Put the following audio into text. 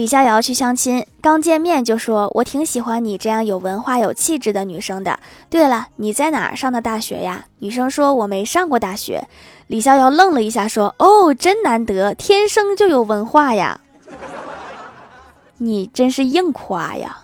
李逍遥去相亲刚见面就说我挺喜欢你这样有文化有气质的女生的。对了你在哪上的大学呀？女生说我没上过大学。李逍遥愣了一下说哦真难得天生就有文化呀。你真是硬夸呀。